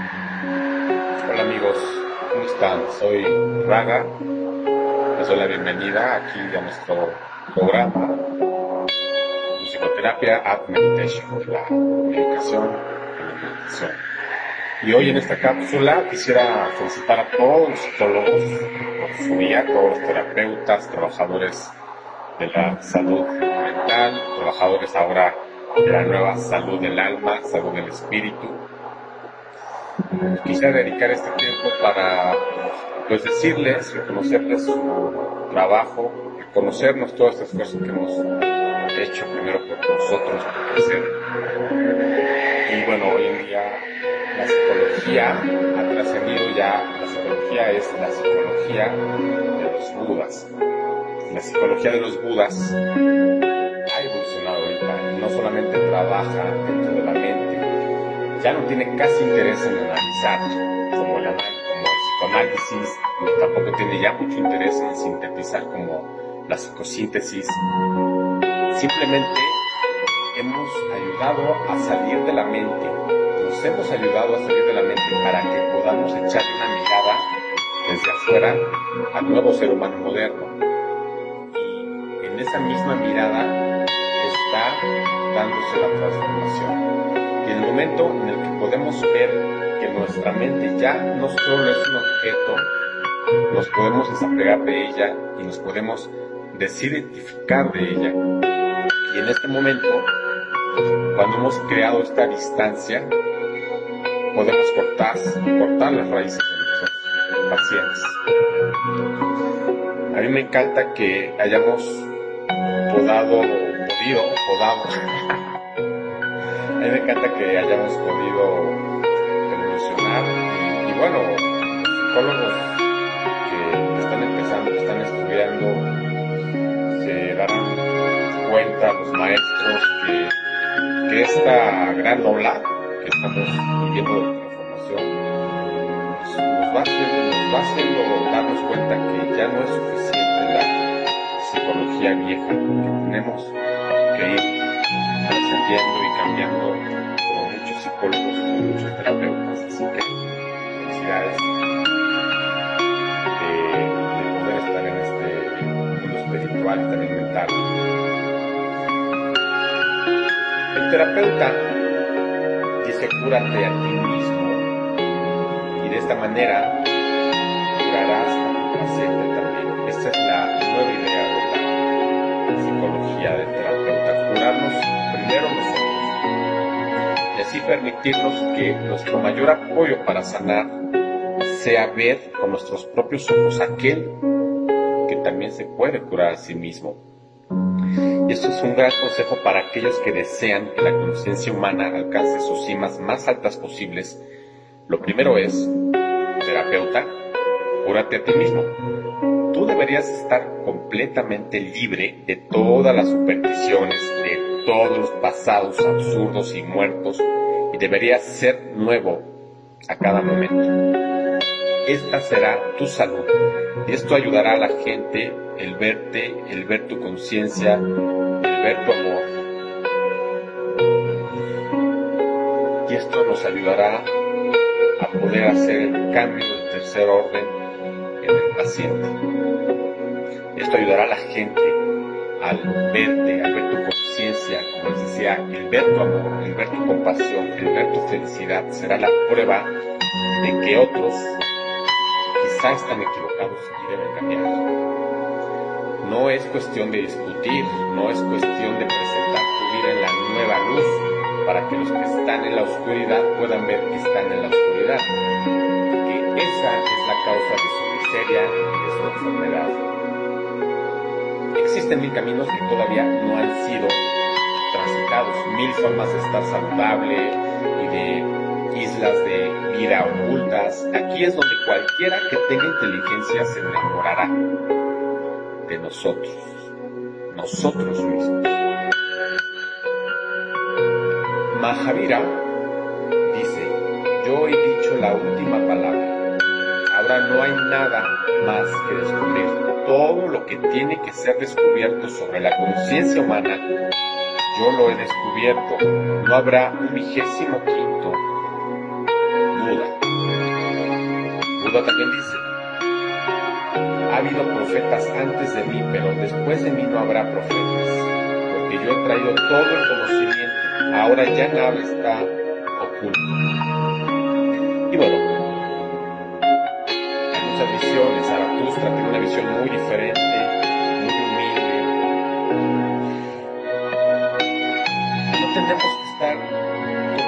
Hola amigos, ¿cómo están? Soy Raga. Les doy la bienvenida aquí a nuestro programa Musicoterapia at Meditation, la medicación en la meditación. Y hoy en esta cápsula quisiera felicitar a todos los psicólogos por su día, todos los terapeutas, trabajadores de la salud mental, trabajadores ahora de la nueva salud del alma, salud del espíritu, quisiera dedicar este tiempo para pues decirles, reconocerles su trabajo, reconocernos todo este esfuerzo que hemos hecho primero por nosotros, por crecer. Y bueno, hoy en día la psicología ha trascendido ya, la psicología es la psicología de los budas. La psicología de los budas ha evolucionado ahorita no solamente trabaja dentro de la mente, ya no tiene casi interés en analizar como el, como el psicoanálisis, tampoco tiene ya mucho interés en sintetizar como la psicosíntesis. Simplemente hemos ayudado a salir de la mente, nos hemos ayudado a salir de la mente para que podamos echarle una mirada desde afuera al nuevo ser humano moderno. Y en esa misma mirada está dándose la transformación. Y el momento en el que podemos ver que nuestra mente ya no solo es un objeto, nos podemos desapegar de ella y nos podemos desidentificar de ella. Y en este momento, cuando hemos creado esta distancia, podemos cortar, cortar las raíces de nuestros pacientes. A mí me encanta que hayamos podado, podido, podado, mí me encanta que hayamos podido evolucionar y, bueno, los psicólogos que, están empezando, que están estudiando, se darán cuenta, los maestros, que, que esta gran ola que estamos viviendo de transformación nos, nos va haciendo, nos va haciendo darnos cuenta que ya no es suficiente la psicología vieja, que tenemos que ir trascendiendo como muchos psicólogos, como muchos terapeutas. Así que felicidades de, de poder estar en este mundo espiritual también mental. El terapeuta dice cúrate a ti mismo y de esta manera curarás a tu paciente así permitirnos que nuestro mayor apoyo para sanar sea ver con nuestros propios ojos aquel que también se puede curar a sí mismo. Y esto es un gran consejo para aquellos que desean que la conciencia humana alcance sus cimas más altas posibles. Lo primero es, terapeuta, cúrate a ti mismo. tú deberías estar completamente libre de todas las supersticiones, de todos los pasados absurdos y muertos, y deberías ser nuevo a cada momento. Esta será tu salud, esto ayudará a la gente el verte, el ver tu conciencia, el ver tu amor. Y esto nos ayudará a poder hacer el cambio del tercer orden en el paciente. Esto ayudará a la gente al verte, al ver tu conciencia, les decía, el ver tu amor, el ver tu compasión, el ver tu felicidad, será la prueba de que otros quizá están equivocados y deben cambiar. No es cuestión de discutir, no es cuestión de presentar tu vida en la nueva luz para que los que están en la oscuridad puedan ver que están en la oscuridad, que esa es la causa de su miseria y de su enfermedad. Existen mil caminos que todavía no han sido mil formas de estar saludable y de islas de vida ocultas. Aquí es donde cualquiera que tenga inteligencia se enamorará de nosotros, nosotros mismos. Mahavira dice, yo he dicho la última palabra. Ahora no hay nada más que descubrir. Todo lo que tiene que ser descubierto sobre la conciencia humana, yo lo he descubierto. No habrá un vigésimo quinto Buda. Buda también dice, ha habido profetas antes de mí, pero después de mí no habrá profetas, porque yo he traído todo el conocimiento ahora ya nada está oculto. Y bueno, hay muchas visiones. Zaratustra tiene una visión muy diferente,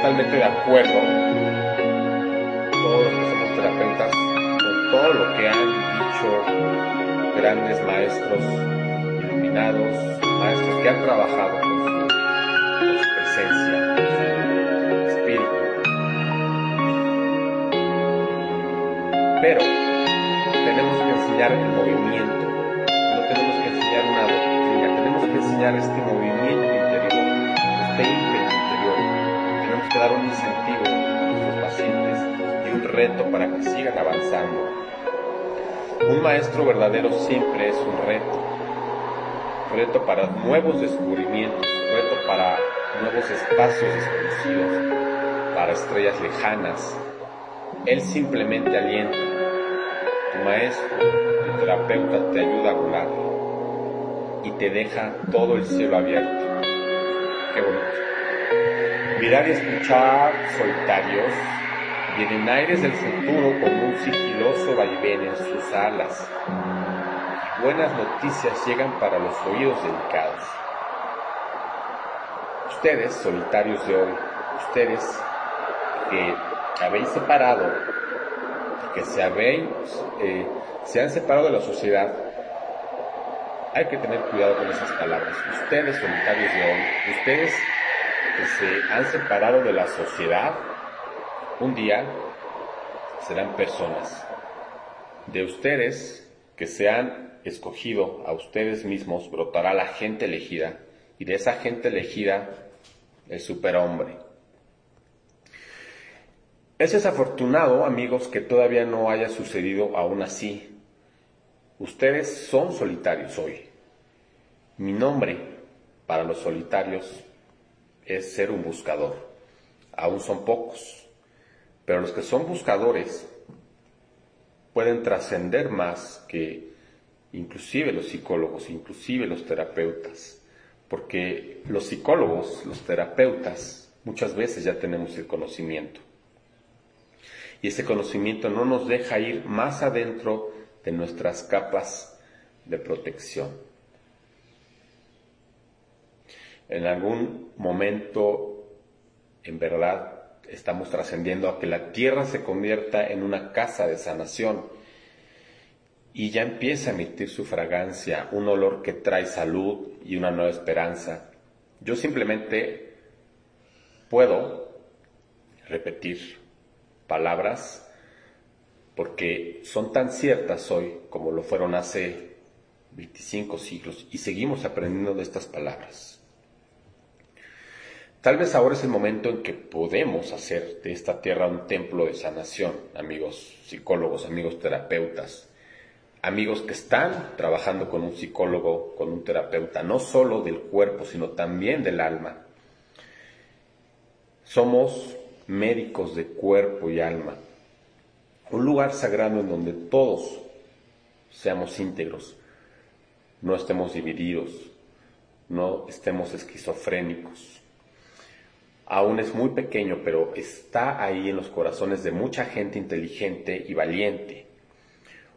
totalmente de acuerdo, todos los que somos terapeutas, con todo lo que han dicho grandes maestros iluminados, maestros que han trabajado con su, con su presencia, con su espíritu. Pero tenemos que enseñar el movimiento, no tenemos que enseñar una doctrina, tenemos que enseñar este movimiento dar un incentivo a nuestros pacientes y un reto para que sigan avanzando. Un maestro verdadero siempre es un reto. Reto para nuevos descubrimientos, reto para nuevos espacios desconocidos, para estrellas lejanas. Él simplemente alienta. Tu maestro, tu terapeuta te ayuda a volar y te deja todo el cielo abierto. Qué bonito. Mirar y escuchar solitarios vienen aires del futuro con un sigiloso vaivén en sus alas. Buenas noticias llegan para los oídos delicados. Ustedes, solitarios de hoy, ustedes que habéis separado, que se, habéis, eh, se han separado de la sociedad, hay que tener cuidado con esas palabras. Ustedes, solitarios de hoy, ustedes que se han separado de la sociedad, un día serán personas. De ustedes que se han escogido a ustedes mismos, brotará la gente elegida, y de esa gente elegida, el superhombre. Es desafortunado, amigos, que todavía no haya sucedido aún así. Ustedes son solitarios hoy. Mi nombre para los solitarios es ser un buscador. Aún son pocos. Pero los que son buscadores pueden trascender más que inclusive los psicólogos, inclusive los terapeutas. Porque los psicólogos, los terapeutas, muchas veces ya tenemos el conocimiento. Y ese conocimiento no nos deja ir más adentro de nuestras capas de protección. En algún momento, en verdad, estamos trascendiendo a que la tierra se convierta en una casa de sanación y ya empieza a emitir su fragancia, un olor que trae salud y una nueva esperanza. Yo simplemente puedo repetir palabras porque son tan ciertas hoy como lo fueron hace 25 siglos y seguimos aprendiendo de estas palabras. Tal vez ahora es el momento en que podemos hacer de esta tierra un templo de sanación, amigos psicólogos, amigos terapeutas, amigos que están trabajando con un psicólogo, con un terapeuta, no solo del cuerpo, sino también del alma. Somos médicos de cuerpo y alma, un lugar sagrado en donde todos seamos íntegros, no estemos divididos, no estemos esquizofrénicos. Aún es muy pequeño, pero está ahí en los corazones de mucha gente inteligente y valiente.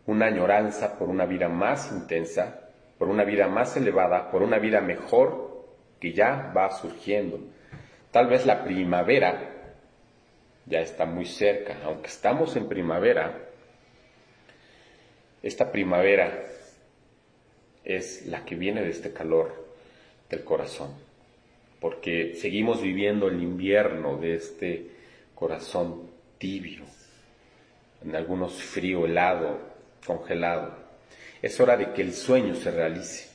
Una añoranza por una vida más intensa, por una vida más elevada, por una vida mejor que ya va surgiendo. Tal vez la primavera ya está muy cerca, aunque estamos en primavera, esta primavera es la que viene de este calor del corazón, porque seguimos viviendo el invierno de este corazón tibio, en algunos frío, helado, congelado. Es hora de que el sueño se realice.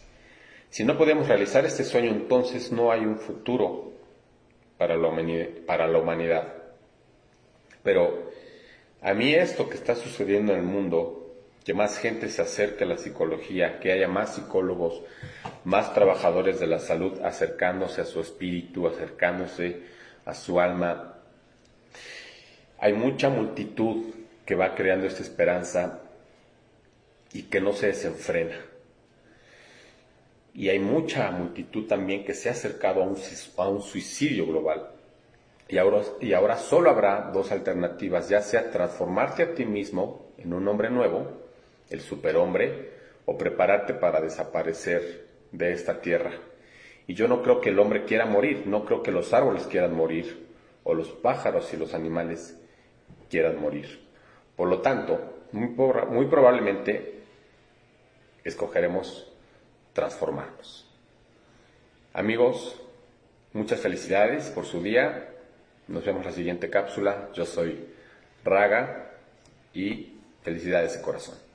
Si no podemos realizar este sueño, entonces no hay un futuro para la humanidad. Pero a mí esto que está sucediendo en el mundo que más gente se acerque a la psicología, que haya más psicólogos, más trabajadores de la salud acercándose a su espíritu, acercándose a su alma. Hay mucha multitud que va creando esta esperanza y que no se desenfrena. Y hay mucha multitud también que se ha acercado a un, a un suicidio global. Y ahora, y ahora solo habrá dos alternativas, ya sea transformarte a ti mismo en un hombre nuevo, el superhombre, o prepararte para desaparecer de esta tierra. Y yo no creo que el hombre quiera morir, no creo que los árboles quieran morir, o los pájaros y los animales quieran morir. Por lo tanto, muy, muy probablemente escogeremos transformarnos. Amigos, muchas felicidades por su día. Nos vemos en la siguiente cápsula. Yo soy Raga y felicidades de corazón.